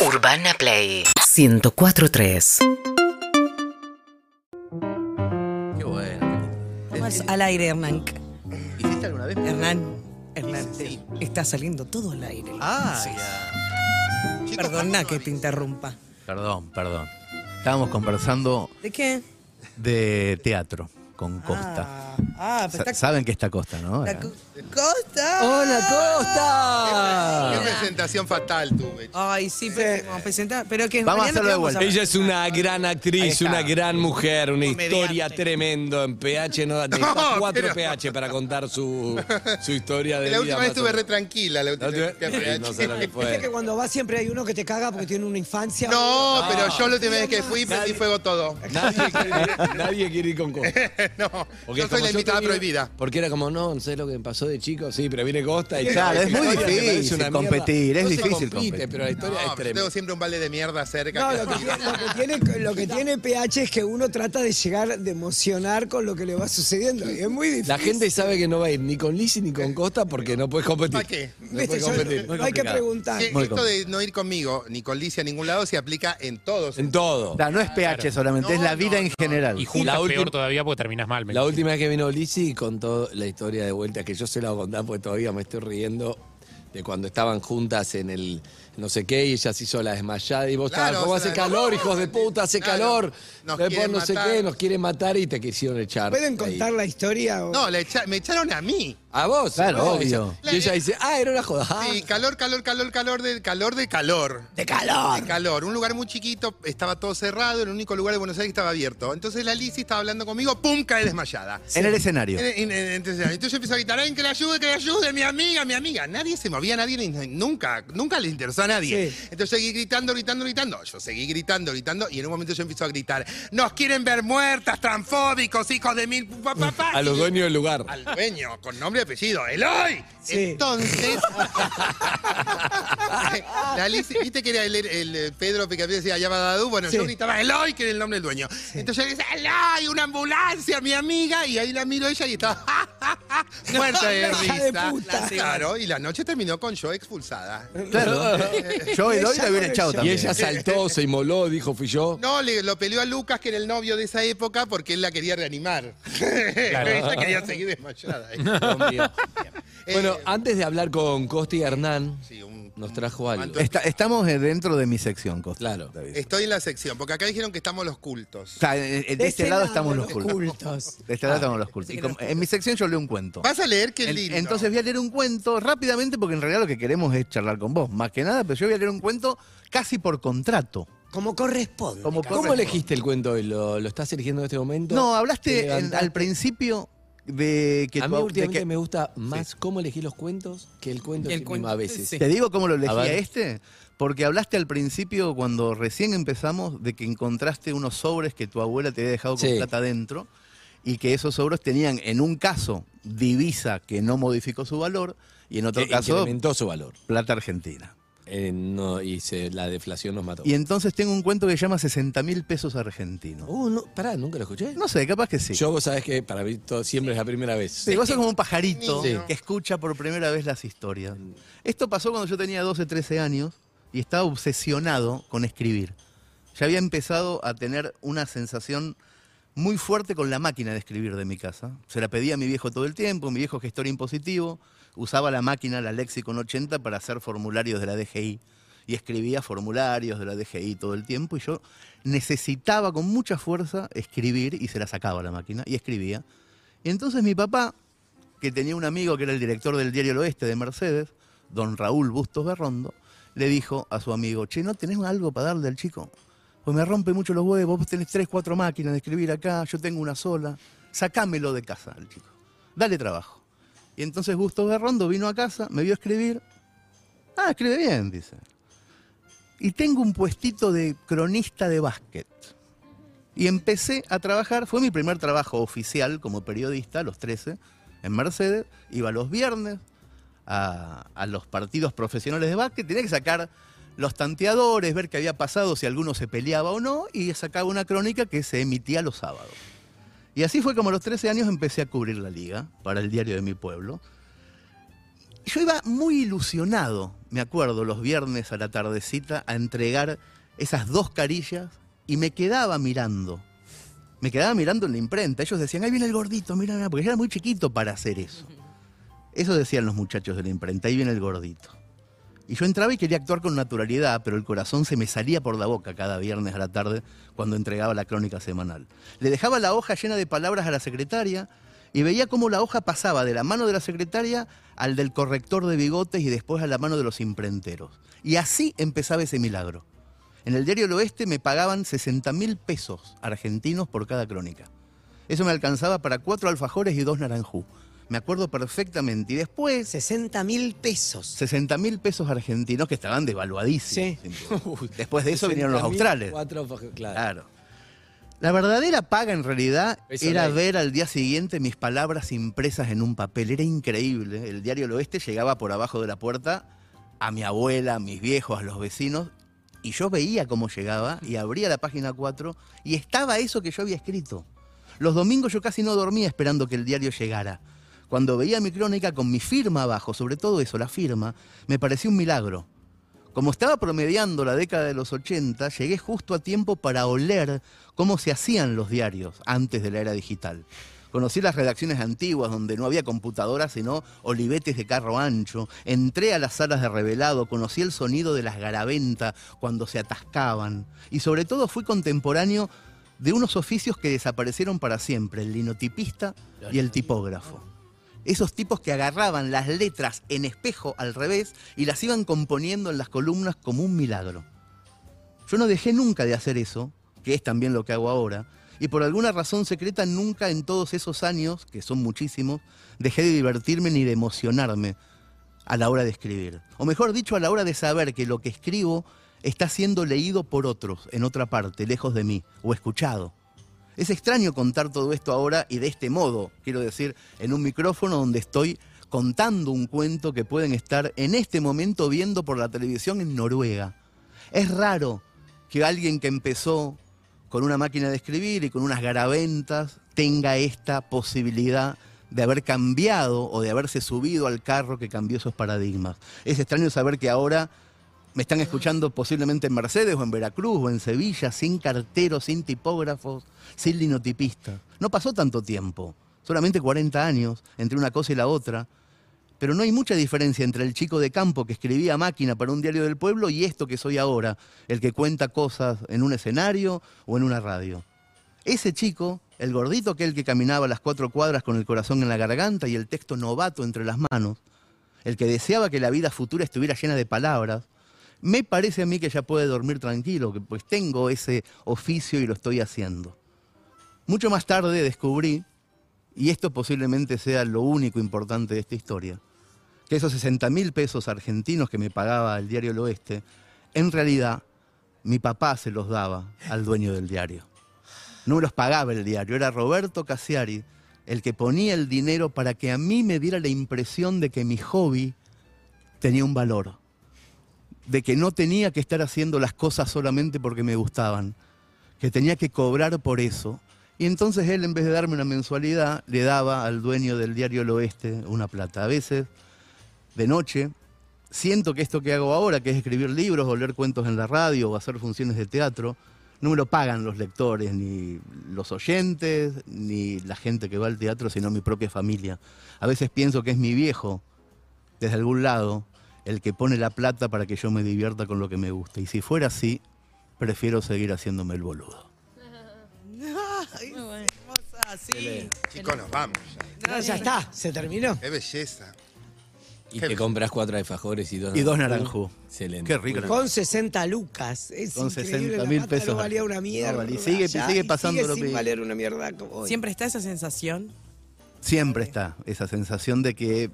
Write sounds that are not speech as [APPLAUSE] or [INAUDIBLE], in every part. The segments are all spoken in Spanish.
Urbana Play 1043. Qué bueno. Vamos al aire, Hernán. ¿Hiciste alguna vez? Hernán, Hernán, Sí. está saliendo todo al aire. Ah, Sí. ya. Chicos, Perdona ¿cuándo que te interrumpa. Perdón, perdón. Estábamos conversando ¿De qué? de teatro con Costa. Ah, ah, pero Sa- está Saben que está Costa, ¿no? la co- Costa. ¡Hola, Qué Costa! presentación fatal tuve. Ay, sí, pero vamos a presentar. Pero que Vamos a mañana hacerlo de vuelta. Ella es una gran Ahí actriz, está. una gran mujer, una Comediante. historia tremendo. En PH no necesita No, cuatro pero- PH para contar su, su historia de La vida. última vez más o estuve re menos. tranquila. La última La última- vez que fui a Sí, no sé lo que PH. fue. Viste que cuando vas siempre hay uno que te caga porque tiene una infancia. No, pero yo la última vez que fui prendí fuego todo. Nadie quiere, nadie quiere ir con Costa. [LAUGHS] [LAUGHS] no, Porque yo soy la invitada tenía- prohibida. Porque era como, no, no sé lo que me pasó de chico, sí, pero viene Costa y Claro, es muy difícil una competir, es No difícil compite, competir. pero la historia No, es tremenda. tengo siempre un balde de mierda cerca. No, lo que, tiene, lo que tiene- lo que tiene PH es que uno trata de llegar, de emocionar con lo que le va sucediendo. Y es muy difícil. La gente sabe que no va a ir ni con Lizzy ni con Costa porque no puedes competir. ¿Para qué? No puedes competir. hay que preguntar. Esto de no ir conmigo ni con Licia a ningún lado se aplica en todos. En todo. No es PH solamente, es la vida en general. Y la peor última- todavía porque terminas mal. me La última vez que vino Lizzy contó la historia de vuelta, que yo se la voy a contar porque todavía me estoy riendo de cuando estaban juntas en el no sé qué y ella se hizo la desmayada y vos Claro, estabas, ¿cómo hace calor, hijos de puta, hace Claro, calor? nos Después quieren no sé matar. qué, nos quieren matar y te quisieron echar. ¿Pueden ahí. contar la historia? o- No, le echa- me echaron a mí. ¿A vos? Claro, No, obvio. ella- Y ella dice, ah, era una joda. Sí, calor, calor, calor, calor, de calor, de calor. ¡De calor! De calor. Un lugar muy chiquito, estaba todo cerrado, el único lugar de Buenos Aires que estaba abierto. Entonces la Lizzy estaba hablando conmigo, ¡pum! cae desmayada. En el escenario. En- en- en- Entonces, entonces yo empecé a gritar, ¡ay, que la ayude, que la ayude, mi amiga, mi amiga! Nadie se movía, nadie, nunca, nunca le interesó nadie. Sí. Entonces seguí gritando, gritando, gritando. Yo seguí gritando, gritando, y en un momento yo empiezo a gritar, ¡nos quieren ver muertas, transfóbicos, hijos de mil... pa, pa, pa". A los dueños del lugar. al dueño, con nombre y apellido, Eloy. Sí. Entonces, [LAUGHS] la Liz, viste que era el, el, el Pedro que decía Yabadadú, bueno, yo gritaba Eloy, que era el nombre del dueño. Entonces yo decía, Eloy, una ambulancia, mi amiga, y ahí la miro ella y está [LAUGHS] muerta de risa. puta. Claro, y la noche terminó con yo expulsada. Claro. [LAUGHS] [LAUGHS] Yo el hoy Ella la hubiera echado el- Y también. ella saltó, se inmoló, dijo, fui yo. No, le, lo peleó a Lucas, que era el novio de esa época, porque él la quería reanimar. [LAUGHS] ella quería seguir desmayada. [LAUGHS] Dios mío. Bueno, Eh, antes de hablar con Costi y Hernán, sí, un- nos trajo algo. Está- estamos dentro de mi sección, Costa. Claro. David. Estoy en la sección, porque acá dijeron que estamos los cultos. O sea, eh, eh, de, este ese lado lado, estamos los cultos. cultos. De este lado estamos los cultos. Y como- en mi sección yo leo un cuento. Vas a leer qué En- lindo. entonces voy a leer un cuento rápidamente porque en realidad lo que queremos es charlar con vos, más que nada, pero yo voy a leer un cuento casi por contrato. Como corresponde. Como. ¿Cómo elegiste el cuento hoy? ¿Lo, lo estás eligiendo en este momento? No, ¿Te hablaste en- levantaste? al principio de que A tu- mí de últimamente que- me gusta más cómo elegí los cuentos que el cuento Y el en sí cuento, mismo a veces. sí. Te digo cómo lo elegí A a, ver. este, porque hablaste al principio cuando recién empezamos de que encontraste unos sobres que tu abuela te había dejado con Sí. plata dentro y que esos sobres tenían en un caso divisa que no modificó su valor y en otro Que caso incrementó su valor. plata argentina. Eh, no, y se- la deflación nos mató. Y entonces tengo un cuento que se llama 60 mil pesos argentinos. Uh, no, pará, nunca lo escuché. No sé, capaz que sí. Yo, vos sabés que para mí todo, siempre es la primera vez. Sí, vos sos como un pajarito Sí. que escucha por primera vez las historias. Esto pasó cuando yo tenía 12, 13 años y estaba obsesionado con escribir. Ya había empezado a tener una sensación muy fuerte con la máquina de escribir de mi casa. Se la pedía a mi viejo todo el tiempo, mi viejo gestor impositivo, usaba la máquina, la Lexicon 80, para hacer formularios de la DGI. Y escribía formularios de la DGI todo el tiempo y yo necesitaba con mucha fuerza escribir y se la sacaba la máquina y escribía. Y entonces mi papá, que tenía un amigo que era el director del diario El Oeste de Mercedes, don Raúl Bustos Berrondo, le dijo a su amigo, che, ¿no tenés algo para darle al chico? Pues me rompe mucho los huevos, vos tenés tres, cuatro máquinas de escribir acá, yo tengo una sola, sacámelo de casa al chico, dale trabajo. Y entonces Bustos Berrondo vino a casa, me vio escribir, ah, escribe bien, dice. Y tengo un puestito de cronista de básquet. Y empecé a trabajar, fue mi primer trabajo oficial como periodista a los 13 en Mercedes, iba los viernes a, a los partidos profesionales de básquet, tenía que sacar los tanteadores, ver qué había pasado, si alguno se peleaba o no, y sacaba una crónica que se emitía los sábados. Y así fue como a los 13 años empecé a cubrir la liga para el diario de mi pueblo. Yo iba muy ilusionado, me acuerdo, los viernes a la tardecita a entregar esas dos carillas y me quedaba mirando. Me quedaba mirando en la imprenta. Ellos decían, ahí viene el gordito, mira, mira, porque yo era muy chiquito para hacer eso. Eso decían los muchachos de la imprenta, ahí viene el gordito. Y yo entraba y quería actuar con naturalidad, pero el corazón se me salía por la boca cada viernes a la tarde cuando entregaba la crónica semanal. Le dejaba la hoja llena de palabras a la secretaria y veía cómo la hoja pasaba de la mano de la secretaria al del corrector de bigotes y después a la mano de los imprenteros. Y así empezaba ese milagro. En el diario El Oeste me pagaban 60 mil pesos argentinos por cada crónica. Eso me alcanzaba para cuatro alfajores y dos naranjú. Me acuerdo perfectamente. Y después 60 mil pesos. 60 mil pesos argentinos que estaban devaluadísimos. Sí. [LAUGHS] Después de eso vinieron los 60.000, australes. Cuatro, claro. Claro. La verdadera paga en realidad Eso era ver al día siguiente mis palabras impresas en un papel. Era increíble. El diario El Oeste llegaba por abajo de la puerta a mi abuela, a mis viejos, a los vecinos. Y yo veía cómo llegaba y abría la página 4 y estaba eso que yo había escrito. Los domingos yo casi no dormía esperando que el diario llegara. Cuando veía mi crónica con mi firma abajo, sobre todo eso, la firma, me parecía un milagro. Como estaba promediando la década de los 80, llegué justo a tiempo para oler cómo se hacían los diarios antes de la era digital. Conocí las redacciones antiguas donde no había computadoras sino olivetes de carro ancho. Entré a las salas de revelado, conocí el sonido de las garaventas cuando se atascaban. Y sobre todo fui contemporáneo de unos oficios que desaparecieron para siempre, el linotipista y el tipógrafo. Esos tipos que agarraban las letras en espejo al revés y las iban componiendo en las columnas como un milagro. Yo no dejé nunca de hacer eso, que es también lo que hago ahora, y por alguna razón secreta nunca en todos esos años, que son muchísimos, dejé de divertirme ni de emocionarme a la hora de escribir. O mejor dicho, a la hora de saber que lo que escribo está siendo leído por otros en otra parte, lejos de mí, o escuchado. Es extraño contar todo esto ahora y de este modo, quiero decir, en un micrófono donde estoy contando un cuento que pueden estar en este momento viendo por la televisión en Noruega. Es raro que alguien que empezó con una máquina de escribir y con unas garaventas tenga esta posibilidad de haber cambiado o de haberse subido al carro que cambió esos paradigmas. Es extraño saber que ahora me están escuchando posiblemente en Mercedes o en Veracruz o en Sevilla, sin carteros, sin tipógrafos, sin linotipistas. No pasó tanto tiempo, solamente 40 años entre una cosa y la otra. Pero no hay mucha diferencia entre el chico de campo que escribía máquina para un diario del pueblo y esto que soy ahora, el que cuenta cosas en un escenario o en una radio. Ese chico, el gordito aquel que caminaba las cuatro cuadras con el corazón en la garganta y el texto novato entre las manos, el que deseaba que la vida futura estuviera llena de palabras, me parece a mí que ya puede dormir tranquilo, que pues tengo ese oficio y lo estoy haciendo. Mucho más tarde descubrí, y esto posiblemente sea lo único importante de esta historia, que esos 60 mil pesos argentinos que me pagaba el diario El Oeste, en realidad mi papá se los daba al dueño del diario. No me los pagaba el diario, era Roberto Cassiari el que ponía el dinero para que a mí me diera la impresión de que mi hobby tenía un valor, de que no tenía que estar haciendo las cosas solamente porque me gustaban, que tenía que cobrar por eso. Y entonces él, en vez de darme una mensualidad, le daba al dueño del diario El Oeste una plata. A veces, de noche, siento que esto que hago ahora, que es escribir libros o leer cuentos en la radio o hacer funciones de teatro, no me lo pagan los lectores, ni los oyentes, ni la gente que va al teatro, sino mi propia familia. A veces pienso que es mi viejo, desde algún lado, el que pone la plata para que yo me divierta con lo que me gusta. Y si fuera así, prefiero seguir haciéndome el boludo. Ay, hermosa, sí. Chicos, nos vamos. ya. No, ya está, se terminó. Qué belleza. Y te compras cuatro alfajores y dos Y dos naranjú. Excelente. Qué rico. Con 60 lucas. Es Con increíble, 60 la mil pesos. No valía una mierda. Y sigue- sigue y pasando sigue lo sin que- valer una mierda como hoy. Siempre está esa sensación. Siempre está esa sensación de que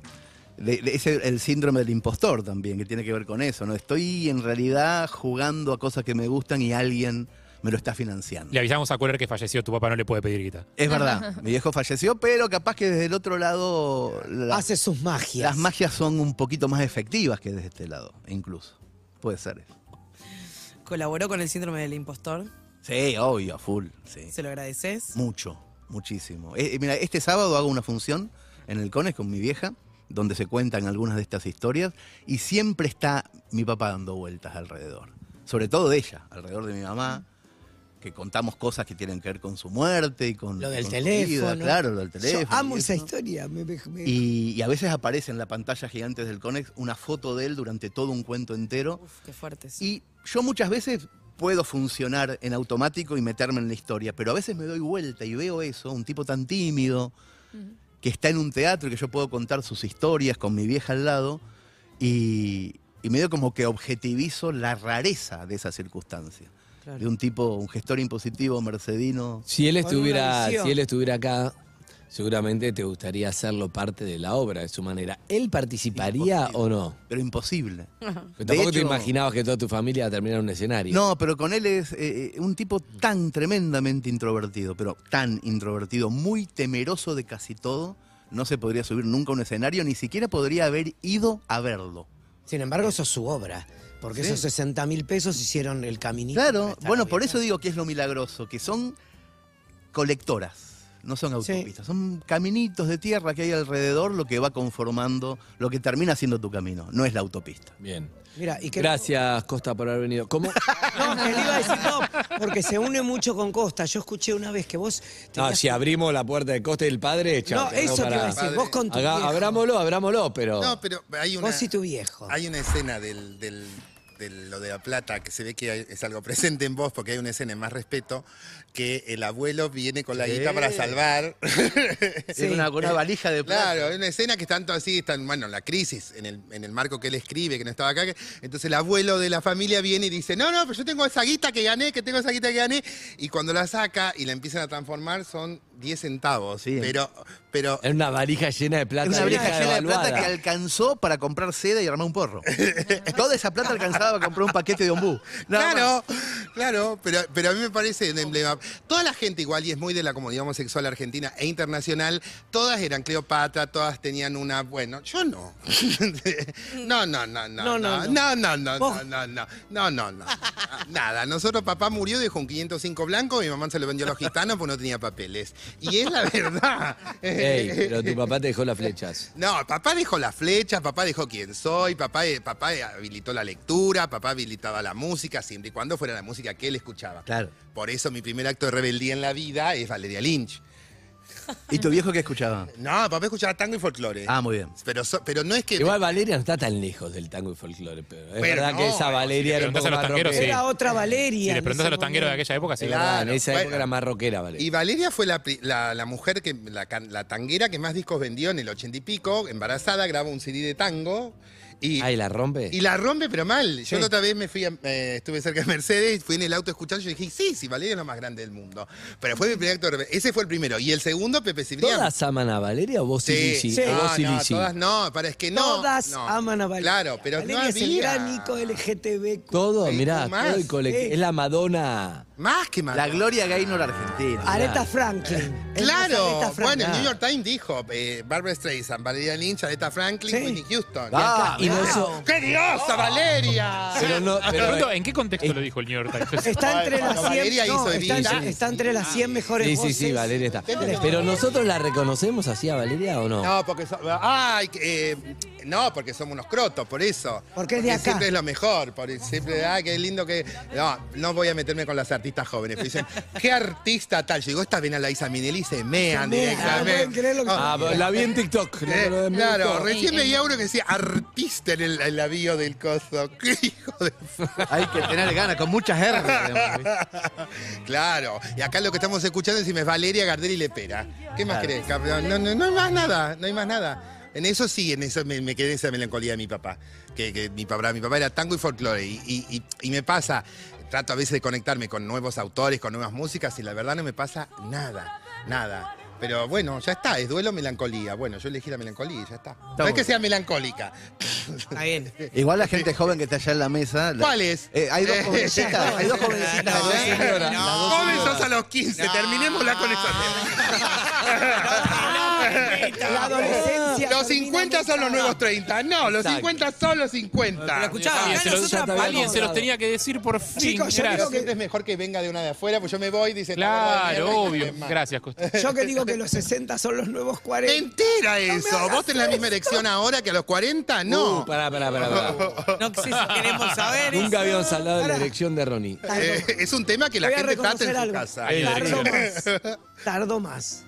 de- de- es el, el síndrome del impostor también, que tiene que ver con eso, ¿no? Estoy en realidad jugando a cosas que me gustan y alguien me lo está financiando. Le avisamos a Cueller que falleció, tu papá no le puede pedir guita. Es verdad, mi viejo falleció, pero capaz que desde el otro lado la- Hace sus magias. las magias son un poquito más efectivas que desde este lado, incluso. Puede ser eso. Colaboró con el síndrome del impostor. Sí, obvio, a full, sí. ¿Se lo agradeces? Mucho, muchísimo. Eh, eh, mira, este sábado hago una función en el Cones con mi vieja donde se cuentan algunas de estas historias, y siempre está mi papá dando vueltas alrededor. Sobre todo de ella, alrededor de mi mamá, que contamos cosas que tienen que ver con su muerte y con Lo del con su vida, teléfono. claro, lo del teléfono. Yo amo y esa eso. historia. me- me- me- Y, y a veces aparece en la pantalla gigantes del Conex una foto de él durante todo un cuento entero. Uf, qué fuertes. Y yo muchas veces puedo funcionar en automático y meterme en la historia, pero a veces me doy vuelta y veo eso, un tipo tan tímido, que está en un teatro y que yo puedo contar sus historias con mi vieja al lado, y, y medio como que objetivizo la rareza de esa circunstancia. Claro. De un tipo, un gestor impositivo mercedino. Si él estuviera, si él estuviera acá, seguramente te gustaría hacerlo parte de la obra de su manera. ¿Él participaría Imposible. o no? Pero imposible. [LAUGHS] Pero tampoco te imaginabas que toda tu familia iba a terminar en un escenario. No, pero con él es eh, eh, un tipo tan tremendamente introvertido, pero tan introvertido, muy temeroso de casi todo. No se podría subir nunca a un escenario, ni siquiera podría haber ido a verlo. Sin embargo, eso es su obra. Porque Sí. esos 60 mil pesos hicieron el caminito. Claro, bueno, por eso digo que es lo milagroso, que son colectoras, no son Sí. autopistas, son caminitos de tierra que hay alrededor, lo que va conformando, lo que termina siendo tu camino, no es la autopista. Bien. Mira, y que Gracias, Costa, por haber venido. ¿Cómo? [LAUGHS] No, que le iba a decir no, porque se une mucho con Costa. Yo escuché una vez que vos. No, tenías- si abrimos la puerta del Costa del Padre, chao. No, eso te iba a decir. Vos con tu Haga- viejo. abrámoslo, abrámoslo, pero. No, pero hay una, Vos y tu viejo. hay una escena del, del- de lo de la plata que se ve que hay- es algo presente en vos, porque hay una escena en más respeto, que el abuelo viene con la Sí. guita para salvar. Es una, una [LAUGHS] valija de plata. Claro, hay una escena que están todo así, están, bueno, la crisis, en el, en el marco que él escribe, que no estaba acá. que- entonces el abuelo de la familia viene y dice, no, no, pero yo tengo esa guita que gané, que tengo esa guita que gané. Y cuando la saca y la empiezan a transformar son 10 centavos. Sí. Pero, pero Era una valija llena de plata. Es una valija llena de plata que alcanzó para comprar seda y armar un porro. [LAUGHS] Toda esa plata alcanzaba para comprar un paquete de ombú. Nada más. Claro, pero, pero a mí me parece un emblema. Toda la gente igual, y es muy de la comunidad homosexual argentina e internacional, todas eran Cleopatra, todas tenían una, bueno, yo no. [LAUGHS] No, no, no, no, No, no, no, no, no, no, Vos- no, no, no, no, no, no. Nada, nosotros papá murió, dejó un 505 blanco, mi mamá se lo vendió a los gitanos porque no tenía papeles. Y es la verdad. Ey, [LAUGHS] pero tu papá te dejó las flechas. No, papá dejó las flechas, papá dejó quién soy, papá, eh, papá habilitó la lectura, papá habilitaba la música, siempre y cuando fuera la música que él escuchaba. Claro. Por eso mi primer acto de rebeldía en la vida es Valeria Lynch. [LAUGHS] ¿Y tu viejo qué escuchaba? No, papá escuchaba tango y folclore. Ah, muy bien. Pero, so- pero no es que... Igual Valeria no está tan lejos del tango y folclore, pero es Pero verdad no, que esa si Valeria le era un poco a los más tangueros, rockera. sí. Era otra Valeria. Si le preguntás a los tangueros de aquella época, sí. Verdad, en Claro, esa bueno. época era más rockera, Valeria. Y Valeria fue la, pri- la- la mujer que, la, la tanguera que más discos vendió en el ochenta y pico, embarazada, graba un CD de tango. Y, Ay, ¿la rompe? Y la rompe, pero mal. Yo Sí. la otra vez me fui, a- eh, estuve cerca de Mercedes, fui en el auto escuchando y dije, sí, sí, Valeria es lo más grande del mundo. Pero fue mi primer acto Ese fue el primero. Y el segundo, Pepe Cibrián. ¿Todas aman a Valeria o vos y Sí, Lizzy? sí. O vos y No, no, todas no, para es que no. Todas no. aman a Valeria. Claro, pero Valeria no es el había. gran LGTB. Todo, mirá, todo el colectivo. Es la Madonna. Más que más. La Gloria Gaynor argentina. Aretha Franklin. Claro, Aretha Franklin. bueno, el New York Times dijo, eh, Barbara Streisand, Valeria Lynch, Aretha Franklin, Sí. Whitney Houston. Ah, Y no mirá. eso- ¡Qué diosa, Valeria! Pero no, Me pero- pregunto, ¿en qué contexto lo dijo el New York Times? Está entre las 100, Valeria no, hizo está, entre- está entre las 100 mejores Sí, sí, voces. sí, Valeria está. Pero nosotros la reconocemos así a Valeria o no? No, porque so- ay, eh, no, porque somos unos crotos, por eso. Porque es de acá. siempre es lo mejor, por siempre, ay, qué lindo que. No, no voy a meterme con las artistas jóvenes. pero dicen, ¿qué artista tal? Llegó esta bien a la Isa Minelli y se mean directamente. no pueden creer lo que- Ah, la vi en TikTok. no, Eh, no, me claro, recién veía uno que decía artista en el, en la bio del coso. [LAUGHS] ¡Qué hijo de Hay que tener ganas, con muchas R. [LAUGHS] Claro, y acá lo que estamos escuchando encima es Valeria Gardel y Lepera. ¿Qué más querés, campeón? No, no, no hay más nada, no hay más nada. En eso sí, en eso me, me quedé esa melancolía de mi papá. Que, que mi, papá mi papá era tango y folclore. Y, y- y- y me pasa, trato a veces de conectarme con nuevos autores, con nuevas músicas, y la verdad no me pasa nada, nada. Pero bueno, ya está, es duelo melancolía. Bueno, yo elegí la melancolía y ya está. No es que sea melancólica. Está bien. Igual la gente joven que está allá en la mesa. la- ¿Cuál es? Eh, hay dos jovencitas. hay dos jovencitas. No, Las no. dos Joven señoras. sos a los 15, terminémosla con esa La adolescencia. Los termina 50 en son los nuevos edad. 30. No, los Exacto. 50 son los 50. Pero escuchá, Alguien, se los, nosotros alguien se los tenía que decir por fin. Chicos, yo digo Gracias. siempre es mejor que venga de una de afuera, pues yo me voy y dice. "Esta verdad de Claro, mierda", y obvio. no. Gracias, Costa. Yo que digo que los 60 son los nuevos 40. Mentira eso. hagas ¿Vos tenés la misma erección ahora que a los 40? No. Uh, pará, pará, pará. pará. [LAUGHS] No sé si queremos saber Nunca eso. habíamos hablado de la Pará. erección de Ronnie. Eh, es un tema que la gente trata en su algo. casa. Tardo más. Tardo más.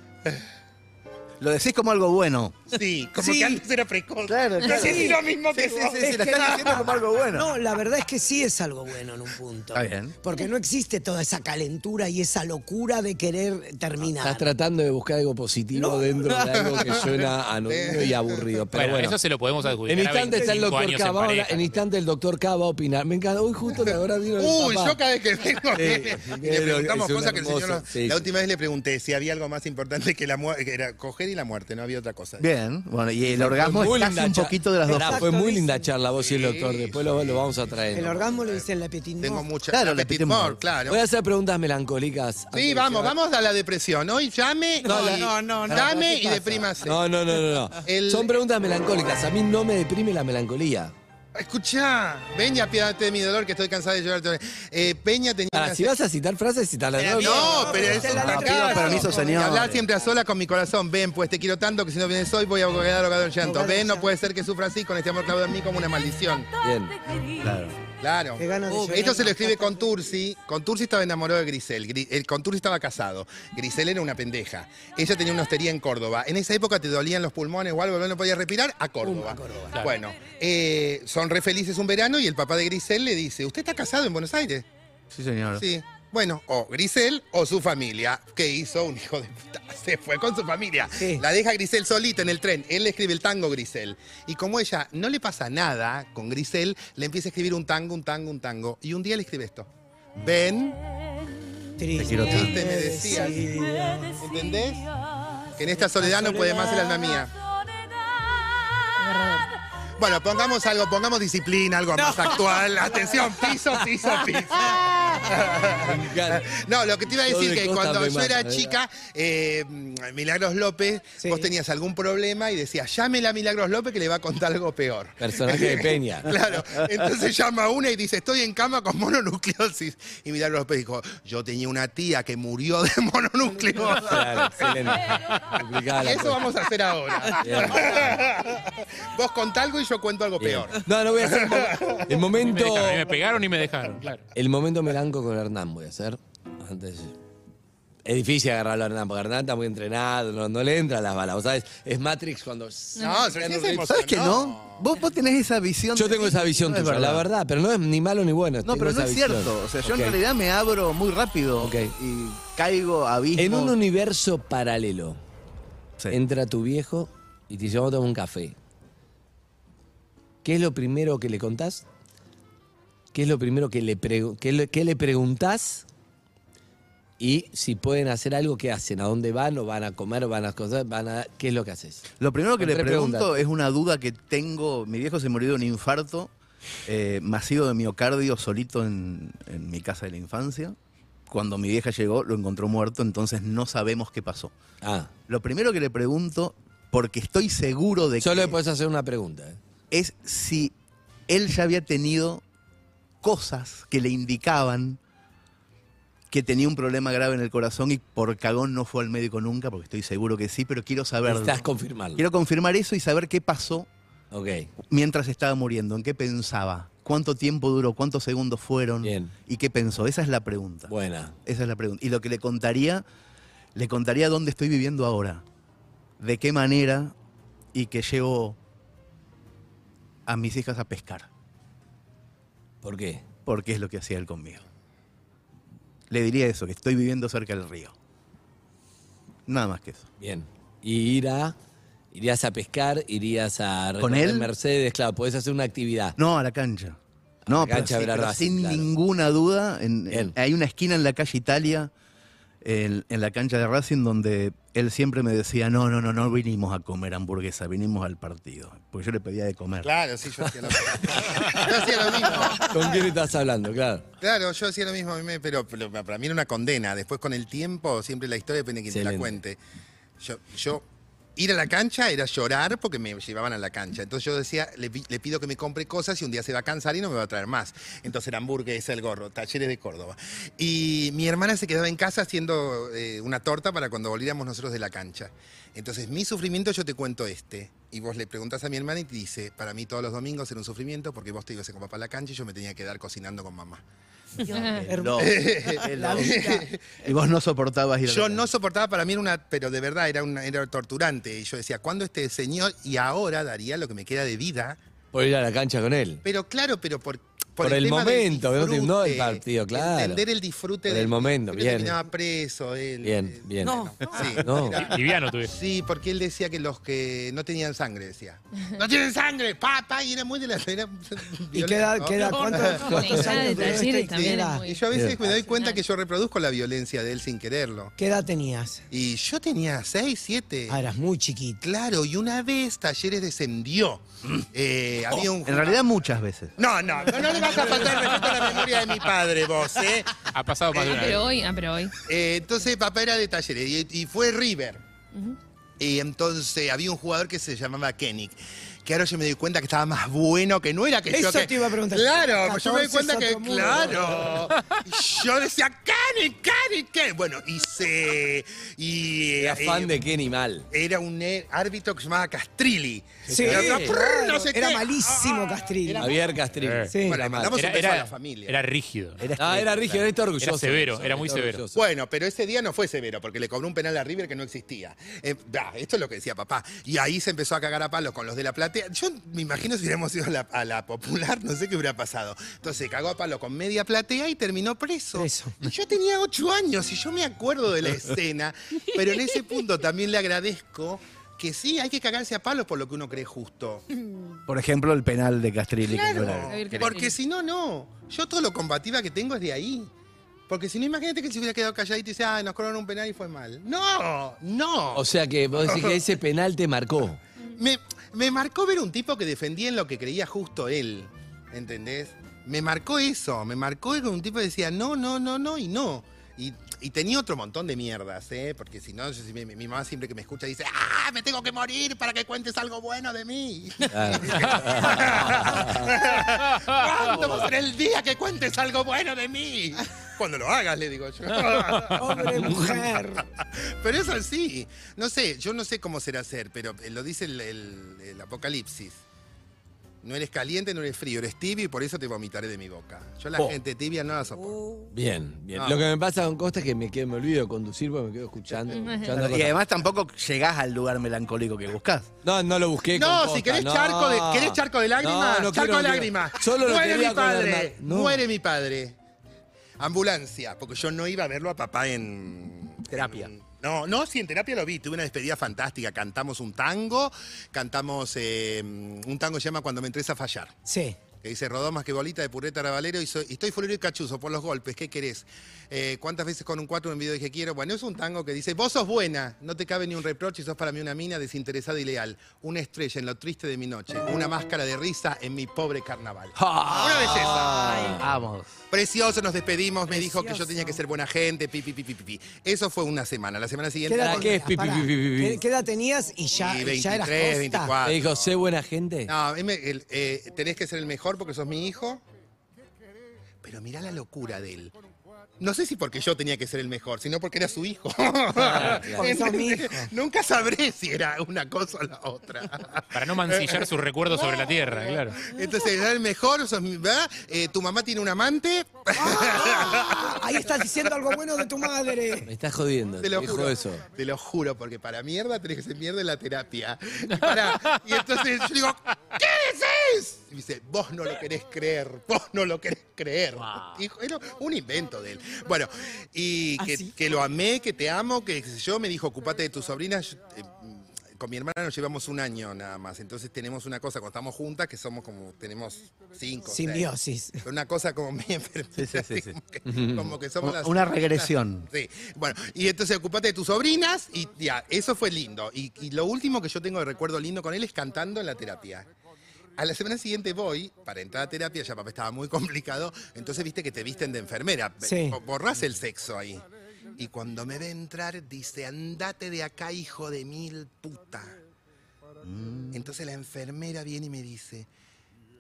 Lo decís como algo bueno. Sí, como Sí. que antes era precoz. Claro, claro. Sí, lo mismo que Sí, sí, vos. sí, sí, la estás diciendo como algo bueno. No, la verdad es que sí es algo bueno en un punto. Está bien. Porque no existe toda esa calentura y esa locura de querer terminar. Estás tratando de buscar algo positivo No. dentro de algo que [LAUGHS] suena anodino y aburrido. Pero Bueno, bueno, eso se lo podemos adjudicar. en a instante está el 25 doctor años K. va a en instante el doctor K va a opinar. Me encanta. Hoy justo la hora vino el Uy, papá. yo cada vez que vengo Sí, y le pero preguntamos un cosas que el señor no- sí, La sí. última vez le pregunté si había algo más importante que la muerte, que era coger y la muerte, no había otra cosa. Bien, bueno, y el orgasmo Fue muy es casi un poquito de las dos. Fue muy dice. linda charla vos y el doctor. Después lo, lo vamos a traer. El orgasmo le dicen la petit Tengo mucha. Claro, la petit mort, claro. Voy a hacer preguntas melancólicas. Sí, vamos, vamos a la depresión. Hoy llame, No, no, no, no. llame ¿Qué y deprímase. No, no, no, no. no. El- Son preguntas melancólicas. A mí no me deprime la melancolía. Escuchá, ven y apiádate de mi dolor que estoy cansada de llorar. Eh, Peña tenía Ahora, si vas a citar frases, citala de bien. No, pero es Esta es un la letra. Pido permiso, señor. Y hablar siempre a solas con mi corazón. Ven, pues te quiero tanto que si no vienes hoy voy a quedar ahogado en llanto. Ven, no puede ser que sufra así con este amor clavado en mí como una maldición. Bien. Claro. Claro. Qué ganas de llorar. Esto se lo escribe con Tursi. Con Tursi estaba enamorado de Grisel. Gri- el- Con Tursi estaba casado. Grisel era una pendeja. Ella tenía una hostería en Córdoba. En esa época te dolían los pulmones o algo, no podías respirar, a Córdoba. Claro. Bueno, eh, son re felices un verano y el papá de Grisel le dice, ¿usted está casado en Buenos Aires? Sí, señor. Sí. Bueno, o Grisel o su familia. ¿Qué hizo? Un hijo de puta. [LAUGHS] Se fue con su familia. Sí. La deja Grisel solita en el tren. Él le escribe el tango Grisel. Y como ella no le pasa nada con Grisel, le empieza a escribir un tango, un tango, un tango. Y un día le escribe esto. Ven, Triste, Te quiero tanto. Me decías. decía. ¿entendés? Que en esta soledad no puede más el alma mía. Bueno, pongamos algo, pongamos disciplina, algo más actual. Atención, piso, piso, piso. [LAUGHS] No, lo que te iba a decir de que cuando yo mata, era ¿verdad? chica, eh, Milagros López, Sí. vos tenías algún problema y decías, llámela a Milagros López que le va a contar algo peor. Personaje de Peña. [LAUGHS] Claro, entonces llama a una y dice, estoy en cama con mononucleosis. Y Milagros López dijo, yo tenía una tía que murió de mononucleosis. Claro, excelente. Eso vamos a hacer ahora. Bien. Vos contá algo y yo cuento algo Bien. peor. No, no voy a hacer [LAUGHS] el mo- el Me, momento. dejaron, me pegaron y me dejaron, claro. El momento con Hernán voy a hacer. Antes. Es difícil agarrarlo a Hernán, porque Hernán está muy entrenado, no, no le entran las balas. ¿vos ¿Sabes? Es Matrix cuando. No, se emocionó. ¿Sabes que no? Vos, vos tenés esa visión. Yo de tengo esa visión no es tuya, la verdad, pero no es ni malo ni bueno. No, tengo pero no esa es visión. cierto. O sea, yo Ok. en realidad me abro muy rápido Ok. y caigo a. En un universo paralelo, entra tu viejo y te dice, vamos a tomar un café. ¿Qué es lo primero que le contás? ¿Qué es lo primero que le, qué le, le preguntás? Y si pueden hacer algo, ¿qué hacen? ¿A dónde van? ¿O van a comer? ¿O van a cosas? Van a, ¿Qué es lo que haces? Lo primero que le pregunto preguntas. es una duda que tengo. Mi viejo se murió de un infarto eh, masivo de miocardio solito en, en mi casa de la infancia. Cuando mi vieja llegó, lo encontró muerto, entonces no sabemos qué pasó. Ah, Lo primero que le pregunto, porque estoy seguro de solo que le puedes hacer una pregunta. ¿eh? es si él ya había tenido cosas que le indicaban que tenía un problema grave en el corazón y por cagón no fue al médico nunca, porque estoy seguro que sí, pero quiero saber. Estás confirmando. Quiero confirmar eso y saber qué pasó mientras estaba muriendo, en qué pensaba, cuánto tiempo duró, cuántos segundos fueron Bien. y qué pensó. Esa es la pregunta. buena. Esa es la pregunta. Y lo que le contaría, le contaría dónde estoy viviendo ahora, de qué manera y que llevo a mis hijas a pescar, ¿Por qué? porque es lo que hacía él conmigo. Le diría eso, que estoy viviendo cerca del río. Nada más que eso. Bien. Y ir a, irías a pescar, irías a ¿Con él? Mercedes, claro, podés hacer una actividad. No, a la cancha. No, la pero cancha sí, de la pero Racing, sin claro. ninguna duda, en- Bien. en- hay una esquina en la calle Italia, en, en la cancha de Racing, donde él siempre me decía, no, no, no, no vinimos a comer hamburguesa, vinimos al partido. Porque yo le pedía de comer. Claro, sí, yo hacía lo mismo. [LAUGHS] Yo hacía lo mismo. ¿Con quién estás hablando? Claro. Claro, yo hacía lo mismo, a mí me- pero, pero para mí era una condena. Después con el tiempo, siempre la historia depende de quien te la cuente. Yo, yo ir a la cancha era llorar porque me llevaban a la cancha. Entonces yo decía, le, le pido que me compre cosas y un día se va a cansar y no me va a traer más. Entonces era hamburguesa, el gorro, talleres de Córdoba. Y mi hermana se quedaba en casa haciendo eh, una torta para cuando volviéramos nosotros de la cancha. Entonces mi sufrimiento yo te cuento este. Y vos le preguntas a mi hermana y te dice, para mí todos los domingos era un sufrimiento porque vos te ibas con papá a la cancha y yo me tenía que quedar cocinando con mamá. [LAUGHS] No. [LAUGHS] La vida. Y vos no soportabas ir a la Yo no soportaba, para mí era una, pero de verdad era, una, era torturante. Y yo decía, ¿cuándo este señor? Y ahora daría lo que me queda de vida. Por ir a la cancha con él. Pero claro, pero por, Por el momento, no no el partido, claro. Entender el disfrute del el momento, él bien. terminaba preso, él. Bien, eh, bien. No. Sí, No. [LAUGHS] era- Liviano tuve. Sí, porque él decía que los que no tenían sangre, decía. [LAUGHS] ¡No tienen sangre! ¡Papá! Y era muy de la. Era [LAUGHS] ¿Y qué edad, violento. qué edad? ¿Cuántos, años Y yo a veces Bien. me doy cuenta que yo reproduzco la violencia de él sin quererlo. ¿Qué edad tenías? Y yo tenía seis, siete. Ah, eras muy chiquito. Claro, y una vez Talleres descendió. Eh, había un En realidad muchas veces. No, no, no, no le vas a faltar el respeto a la memoria de mi padre, vos, ¿eh? Ha pasado más de Ah, una pero vez. hoy, ah, pero hoy. Eh, entonces papá era de Talleres y, y fue River. Y entonces había un jugador que se llamaba Kenny. Que ahora yo me doy cuenta que estaba más bueno, que no era que yo Eso que... te iba a preguntar. Claro, pues yo me doy 14 cuenta que, mundo. claro. [LAUGHS] Y yo decía, Kenny, Kenny, Kenny. Bueno, y se... Y, Era fan eh, de Kenny mal. Era un eh, árbitro que se llamaba Castrilli. Sí, Era, claro, no sé era qué. malísimo Ah, Castrilli. era- Javier Castrillo. Eh. Sí. Bueno, le mandamos Era, un beso a era- la familia. era rígido. Ah, era rígido, era orgulloso. Era severo, era muy severo. Bueno, pero ese día no fue severo, porque le cobró un penal a River que no existía. Eh, bah, esto es lo que decía papá. Y ahí se empezó a cagar a palos con los de la Yo me imagino si hubiéramos ido a la, a la popular, no sé qué hubiera pasado. Entonces cagó a palo con media platea y terminó preso. Preso. Y yo tenía ocho años y yo me acuerdo de la [LAUGHS] escena, pero en ese punto también le agradezco que sí, hay que cagarse a palos por lo que uno cree justo. Por ejemplo, el penal de Castrilli. que no Javier Castrilli. Porque si no, no. Yo todo lo combativa que tengo es de ahí. Porque si no, imagínate que él se hubiera quedado calladito y dice, ah, nos cobraron un penal y fue mal. No, no. O sea que vos decís que ese penal te marcó. me, me marcó ver un tipo que defendía en lo que creía justo él. ¿Entendés? Me marcó eso. Me marcó ver un tipo que decía, no, no, no, no y no. Y, y tenía otro montón de mierdas, ¿eh? Porque si no, yo- si mi, mi mamá siempre que me escucha dice, ¡ah, me tengo que morir para que cuentes algo bueno de mí! [LAUGHS] ¿Cuándo va a ser el día que cuentes algo bueno de mí? Cuando lo hagas, le digo yo. Hombre, mujer. Pero es así. No sé, yo no sé cómo será ser, pero eh, lo dice el, el- el Apocalipsis. No eres caliente, no eres frío, eres tibio y por eso te vomitaré de mi boca. Yo la Oh. gente tibia no la soporto. Bien, bien. No. Lo que me pasa con Costa es que me, quedo, me olvido de conducir porque me quedo escuchando. [LAUGHS] escuchando Y cosas. además tampoco llegás al lugar melancólico que buscás. No, no lo busqué. con No, Costa, si querés no. charco de, ¿querés charco de lágrimas, No, no charco quiero, de lágrimas. Solo lo muere quería mi con padre, no. muere mi padre. Ambulancia, porque yo no iba a verlo a papá en Terapia. en- no, no, sí, en terapia lo vi. Tuve una despedida fantástica. Cantamos un tango, cantamos eh, un tango que se llama Cuando me entres a fallar. Sí. Que dice, rodó más que bolita de purreta Ravalero y, soy- y estoy fulero y cachuzo por los golpes, ¿qué querés? Eh, ¿Cuántas veces con un cuatro en video dije quiero? Bueno, es un tango que dice, vos sos buena, no te cabe ni un reproche, sos para mí una mina desinteresada y leal, una estrella en lo triste de mi noche, una máscara de risa en mi pobre carnaval. Una belleza. Vamos. Precioso, nos despedimos, me dijo que yo tenía que ser buena gente, pi, pi, pi, pi. Eso fue una semana. La semana ¿Qué siguiente... edad ¿Para qué es tenías? pi, pi, Pará. pi, pi, pi? ¿Qué, qué edad tenías y ya, y y 23, ya eras Costa? 24. Me dijo, sé buena gente. No, él me- él, eh, tenés que ser el mejor porque sos mi hijo. Pero mirá la locura de él. No sé si porque yo tenía que ser el mejor, sino porque era su hijo. Mi. Nunca sabré si era una cosa o la otra. Para no mancillar sus recuerdos sobre la tierra, claro. Entonces, era el mejor, sos mi- ¿verdad? Eh, tu mamá tiene un amante. Ah, ahí estás diciendo algo bueno de tu madre. Me estás jodiendo. Te lo juro. eso. Te lo juro, porque para mierda tenés que ser mierda en la terapia. Y entonces yo digo, ¿qué decís? Y dice, vos no lo querés creer, vos no lo querés creer. Dijo, era un invento de él. Bueno, y que, que lo amé, que te amo, que yo, me dijo, ocupate de tus sobrinas. Yo, eh, con mi hermana nos llevamos un año nada más, entonces tenemos una cosa cuando estamos juntas que somos como, tenemos cinco. seis. Simbiosis. Pero Una cosa como muy enferma. Sí, sí, sí, sí. Como, que, como que somos las Una regresión. Sí, bueno, y entonces ocupate de tus sobrinas y ya, eso fue lindo. Y, y lo último que yo tengo de recuerdo lindo con él es cantando en la terapia. A la semana siguiente voy, para entrar a terapia, ya papá estaba muy [LAUGHS] complicado, entonces viste que te visten de enfermera, Sí. Bo- borrás el sexo ahí. y cuando me ve entrar dice, andate de acá, hijo de mil puta. Entonces la enfermera viene y me dice,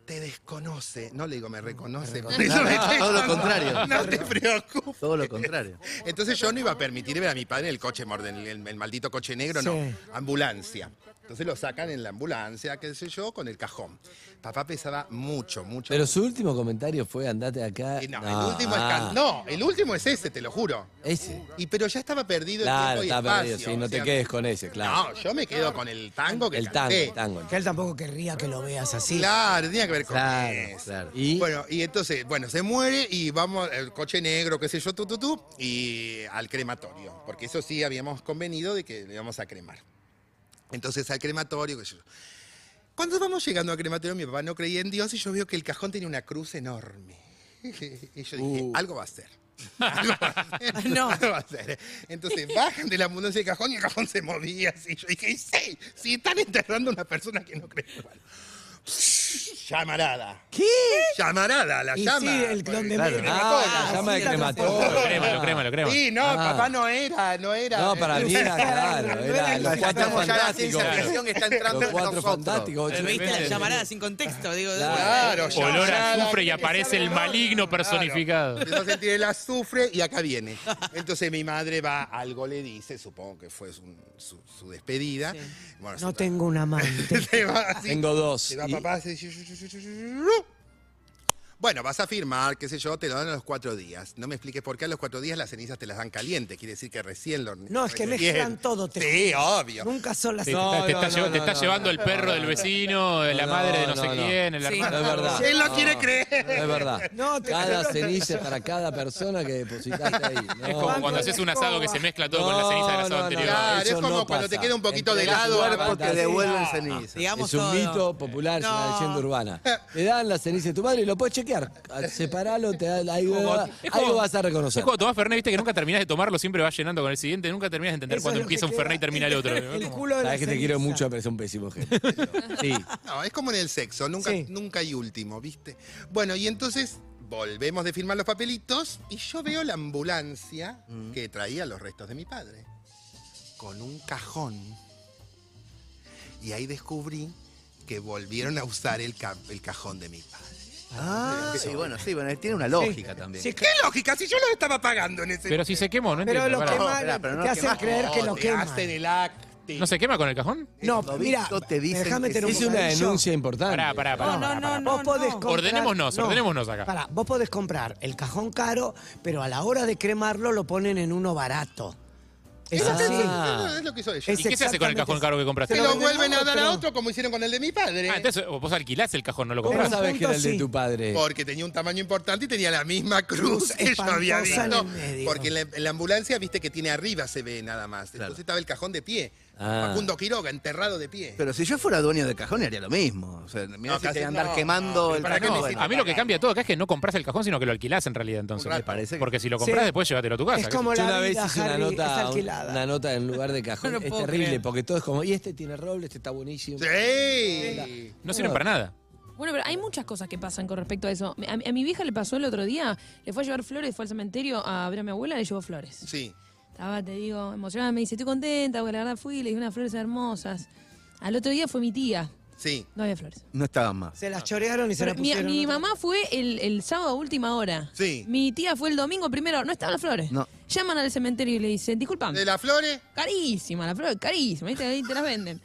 te desconoce. No le digo, me reconoce. eso me [LAUGHS] estoy- Todo lo contrario. No te preocupes. Todo lo contrario. Entonces yo no iba a permitir ver a mi padre en el coche, morden, el, el maldito coche negro, no. Ambulancia. Entonces lo sacan en la ambulancia, qué sé yo, con el cajón. Papá pesaba mucho, mucho. Pero su último comentario fue andate acá. No, el último es ah, can- No, el último es ese, te lo juro. Ese. Y pero ya estaba perdido el Claro, tiempo y espacio. perdido, sí, no o te sea, quedes con ese, claro. No, yo me quedo con el tango que el tango, canté. el tango. Que él tampoco querría que lo veas así. Claro, tenía que ver con Claro, eso. claro. Y Bueno, y entonces, bueno, se muere y vamos, el coche negro, qué sé yo, tú, tú, tú, y al crematorio. Porque eso sí habíamos convenido de que le íbamos a cremar. Entonces al crematorio, qué sé yo. Cuando vamos llegando al crematorio, mi papá no creía en Dios y yo veo que el cajón tenía una cruz enorme. [LAUGHS] Y yo dije, Uh. algo va a ser. [LAUGHS] Algo va a ser. No. Algo va a ser. Entonces bajan de la ambulancia del cajón y el cajón se movía así. Yo dije, sí, sí, están enterrando a una persona que no cree. Bueno. Llamarada. ¿Qué? Llamarada, la Y llama. sí, el donde Claro. me- Ah, Ah, la llama de sí, la crematorio. cosa. Lo crema, lo crema, lo crema. Sí, no, Ah. papá no era, no era. No, para mí era claro, era los cuatro Estamos ya la fantásticos. ciencia ficción está entrando Los en cuatro nosotros. fantásticos. Pero viste la llamarada sin contexto, digo. Claro, Olor a azufre y que aparece sabe el dónde. maligno personificado. Empezó a sentir el azufre y acá viene. Entonces mi madre va, algo le dice, supongo que fue su, su- su despedida. Bueno, No se- tengo un amante. [LAUGHS] se va así. Tengo dos. Se va Y- papá, se- Tchou Bueno, vas a firmar, qué sé yo, te lo dan a los cuatro días. No me expliques por qué a los cuatro días las cenizas te las dan calientes. Quiere decir que recién lo No, es que recién. mezclan todo. te Sí, obvio. Nunca son las Te, No, te no, está, no, lle- te no, está no. llevando el perro del vecino, la No, madre de no, sé no. quién, el Sí. No hermano. es verdad. Él lo No, quiere creer. No es verdad. No, te cada ceniza para cada persona que depositaste ahí. No. Es como cuando haces un asado que se mezcla todo con la ceniza del asado No, no, anterior. Claro, es como no cuando te queda un poquito de helado. tu Cuerpo fantasía. que devuelven ceniza. Es un mito popular, es una leyenda urbana. Te dan la ceniza de tu madre y lo puedes chequear. Separalo, te da, algo, como- vas a reconocer. Es cuando tomás Fernet, viste que nunca terminás de tomarlo, siempre vas llenando con el siguiente, nunca terminás de entender Eso cuándo empieza un. Fernet y termina el otro. El culo de la Sabes que te quiero mucho, pero es un pésimo. [LAUGHS] Sí. No, es como en el sexo, nunca, Sí. nunca hay último, ¿viste? Bueno, y entonces volvemos de firmar los papelitos y yo veo la ambulancia que traía los restos de mi padre con un cajón. Y ahí descubrí que volvieron a usar el, ca- el cajón de mi padre. Ah, sí, bueno, sí, bueno, tiene una lógica también. Sí, ¿Qué lógica? Si yo lo estaba pagando en ese Pero si se quemó, no Pero entiendo. lo pará. queman, pero no te hacen quemas. creer que lo te queman. hacen el acte. ¿No se quema con el cajón? No, Lo mira, visto te dicen déjame que tener un Es una bocadillo. denuncia importante. Pará, pará, pará. No, no, pará, no, pará. no. Vos podés comprar- Ordenémonos, ordenémonos acá. Pará, vos podés comprar el cajón caro, pero a la hora de cremarlo lo ponen en uno barato. Es así. Ah. es lo que hizo ella. Es ¿Y qué se hace con el cajón caro que compraste? Se lo lo vuelven a dar a otro. como hicieron con el de mi padre. Ah, entonces vos alquilás el cajón, no lo ¿Cómo compras. Pero- sabes que era el de tu padre? Porque tenía un tamaño importante y tenía la misma cruz que yo había visto. Porque en la, en la ambulancia, viste que tiene arriba, se ve nada más. Entonces estaba el cajón de pie. Ah. Facundo Quiroga, enterrado de pie. Pero si yo fuera dueño del cajón haría lo mismo. O sea, me No, casi andar no, quemando no, el ¿para qué cajón. A mí lo que cambia todo acá es que no compras el cajón, sino que lo alquilás en realidad entonces. Me parece que- Porque si lo compras Sí. después llévatelo a tu casa. Es como Yo la una vez vida, hice una Harry, es nota, alquilada. una nota en lugar de cajón. [LAUGHS] Es terrible creer. porque todo es como, y este tiene roble, este está buenísimo. Sí. yo. No sirven para nada. Bueno, pero hay muchas cosas que pasan con respecto a eso. A, mi- a mi vieja le pasó el otro día, le fue a llevar flores, fue al cementerio a ver a mi abuela, le llevó flores. Sí. Estaba, te digo, emocionada, me dice, estoy contenta, porque la verdad fui, le di unas flores hermosas. Al otro día fue mi tía, Sí. no había flores. No estaban más. Se las chorearon y se Pero las mi, pusieron. mi mamá fue el, el sábado a última hora. Sí. Mi tía fue el domingo primero, no estaban las flores. No. Llaman al cementerio y le dicen, disculpame, ¿De las flores? carísima la flor, carísima, ¿viste? Ahí te las venden.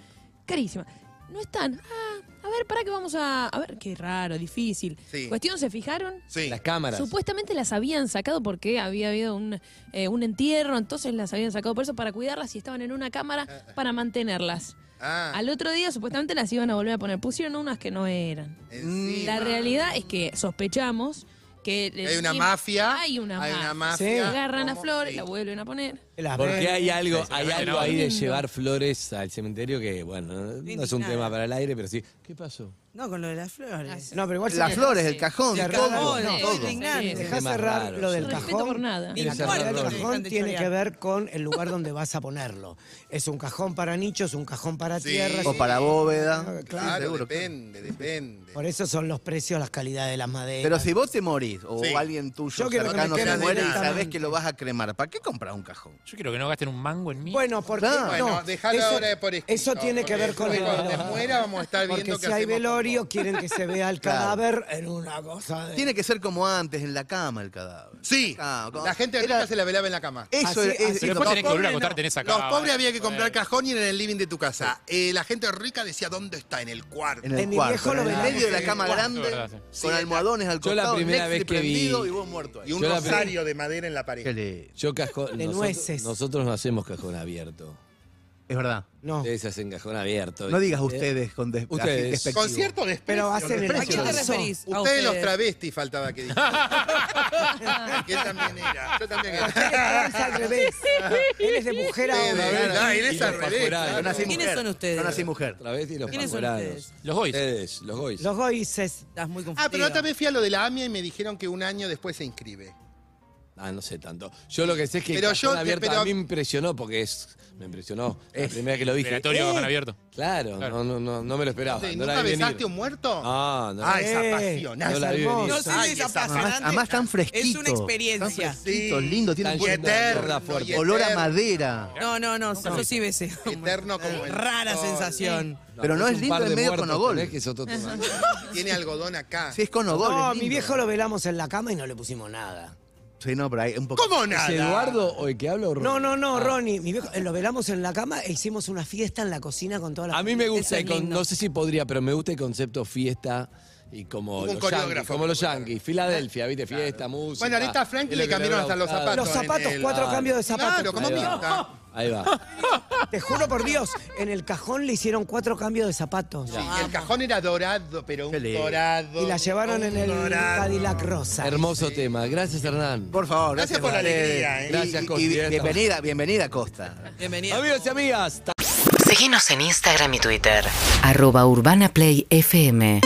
Carísima. No están. Ah, ver, para que vamos a. A ver, qué raro, difícil. Sí. Cuestión, ¿se fijaron? Sí. Las cámaras. Supuestamente las habían sacado porque había habido un, eh, un entierro, entonces las habían sacado por eso para cuidarlas y estaban en una cámara para mantenerlas. Ah, Al otro día supuestamente las iban a volver a poner. Pusieron unas que no eran. encima. La realidad es que sospechamos que... Hay una mafia. Hay una Hay mafia. una Sí. mafia. Agarran la ¿Cómo? flor, Sí. la vuelven a poner. Las Porque hay algo, hay algo ahí de llevar flores al cementerio que, bueno, no es un tema para el aire, pero sí. ¿Qué pasó? No, con lo de las flores. No, pero igual Las flores, el cajón, El todo. no, todo. Dejá cerrar lo del cajón. por nada. El cajón, tiene que ver con el lugar donde vas a ponerlo. Es un cajón para nichos, un cajón para Sí. tierra. O para bóveda. Claro, Sí, Claro, seguro. depende, depende. Por eso son los precios, las calidades de las maderas. Pero si vos te morís o Sí. alguien tuyo Yo quiero que cercano se muere y sabés que lo vas a cremar, ¿para qué comprar un cajón? Yo quiero que no gasten un mango en mí. Bueno, porque no, Bueno, dejalo eso, ahora por escrito. eso tiene que ver con el cuando te muera vamos a estar Porque viendo si hay velorio, quieren que se vea el Claro. cadáver en una cosa de... Tiene que ser como antes, en la cama el cadáver. Sí, Ah, la gente era- rica se la velaba en la cama. Eso Así- es, así- después tenés que volver a no. tenés acá. Los pobres había que comprar cajón y en el living de tu casa. Eh, la gente rica decía, ¿dónde está? En el cuarto. En el En mi cuarto, viejo lo en medio de la en cama grande, con almohadones al Yo la costado, primera vez que vi- y vos muerto ahí. Y un rosario de madera en la pared. Yo cajón. De nosotros, nueces. Nosotros no hacemos cajón abierto. Es verdad. No. Ustedes hacen cajón abierto. No digas ustedes con des- Ustedes. despectivo. Con cierto desprecio. Pero hacen el ¿A quién te referís? A Ustedes los travestis faltaba que dijera. [LAUGHS] que él también era. Yo también Él era. es al revés. [LAUGHS] Él es de mujer a Ustedes, hombre. ah, él es al revés. Yo nací ¿Quiénes mujer. son ustedes? Yo nací mujer. Travesti y los ¿Quiénes son ustedes? Los boys. Ustedes, los goys. Los goises. Estás muy Ah, confundida. pero otra vez fui a lo de la AMIA y me dijeron que un año después se inscribe. Ah, no sé tanto. Yo lo que sé es que Pero cajón yo- abierto pero- a mí me impresionó porque es. Me impresionó. La primera vez que lo dije. Obligatorio, ¡Eh! cajón abierto. Claro, Claro. No, no, no, no me lo esperaba. ¿Nunca no la vi besaste venir. un muerto? No, no. Ah, es apasionante. no la vi venir. No Ay, de esa esa- apasionante. Además, además tan fresquito. Es una experiencia. Tan fresquito, lindo, tiene Tan un Y buen eterno. fuerte. y olor a eterno. madera. No, no, no, yo sí besé. Eterno como el Rara sol. sensación. Pero no es un lindo par en de medio muertos con ogol. tenés, que es otro [LAUGHS] tema. Tiene algodón acá. Sí, es con ogol. No, es mi lindo. viejo lo velamos en la cama y no le pusimos nada. Sí, no, pero hay un poco. ¿Cómo ¿Es nada? Eduardo o el que habla o Ron? No, no, no, Ah. Ronnie. Mi viejo, eh, lo velamos en la cama e hicimos una fiesta en la cocina con toda la A mí me gusta, Eso es el con- lindo. no sé si podría, pero me gusta el concepto fiesta y como Un los coreógrafo, yankees, como los yankees. Filadelfia, ¿viste? Fiesta, música. Bueno, ahorita a Frankie Es lo le que cambiaron hasta los zapatos. Los zapatos, en el- cuatro cambios de zapatos. Claro, como Ahí va. Mirta. Ahí va. [LAUGHS] Te juro por Dios, en el cajón le hicieron cuatro cambios de zapatos. Sí, y el cajón era dorado, pero Qué un lindo. dorado. Y la llevaron en el dorado. Cadillac rosa. Hermoso tema. Gracias, Hernán. Por favor, Gracias gracias, por la alegría, ¿eh? Gracias, y- Costi, y bienvenida, bienvenida, Costa. Bienvenida. Amigos y amigas, Seguinos en Instagram y Twitter. Arroba Urbana Play FM.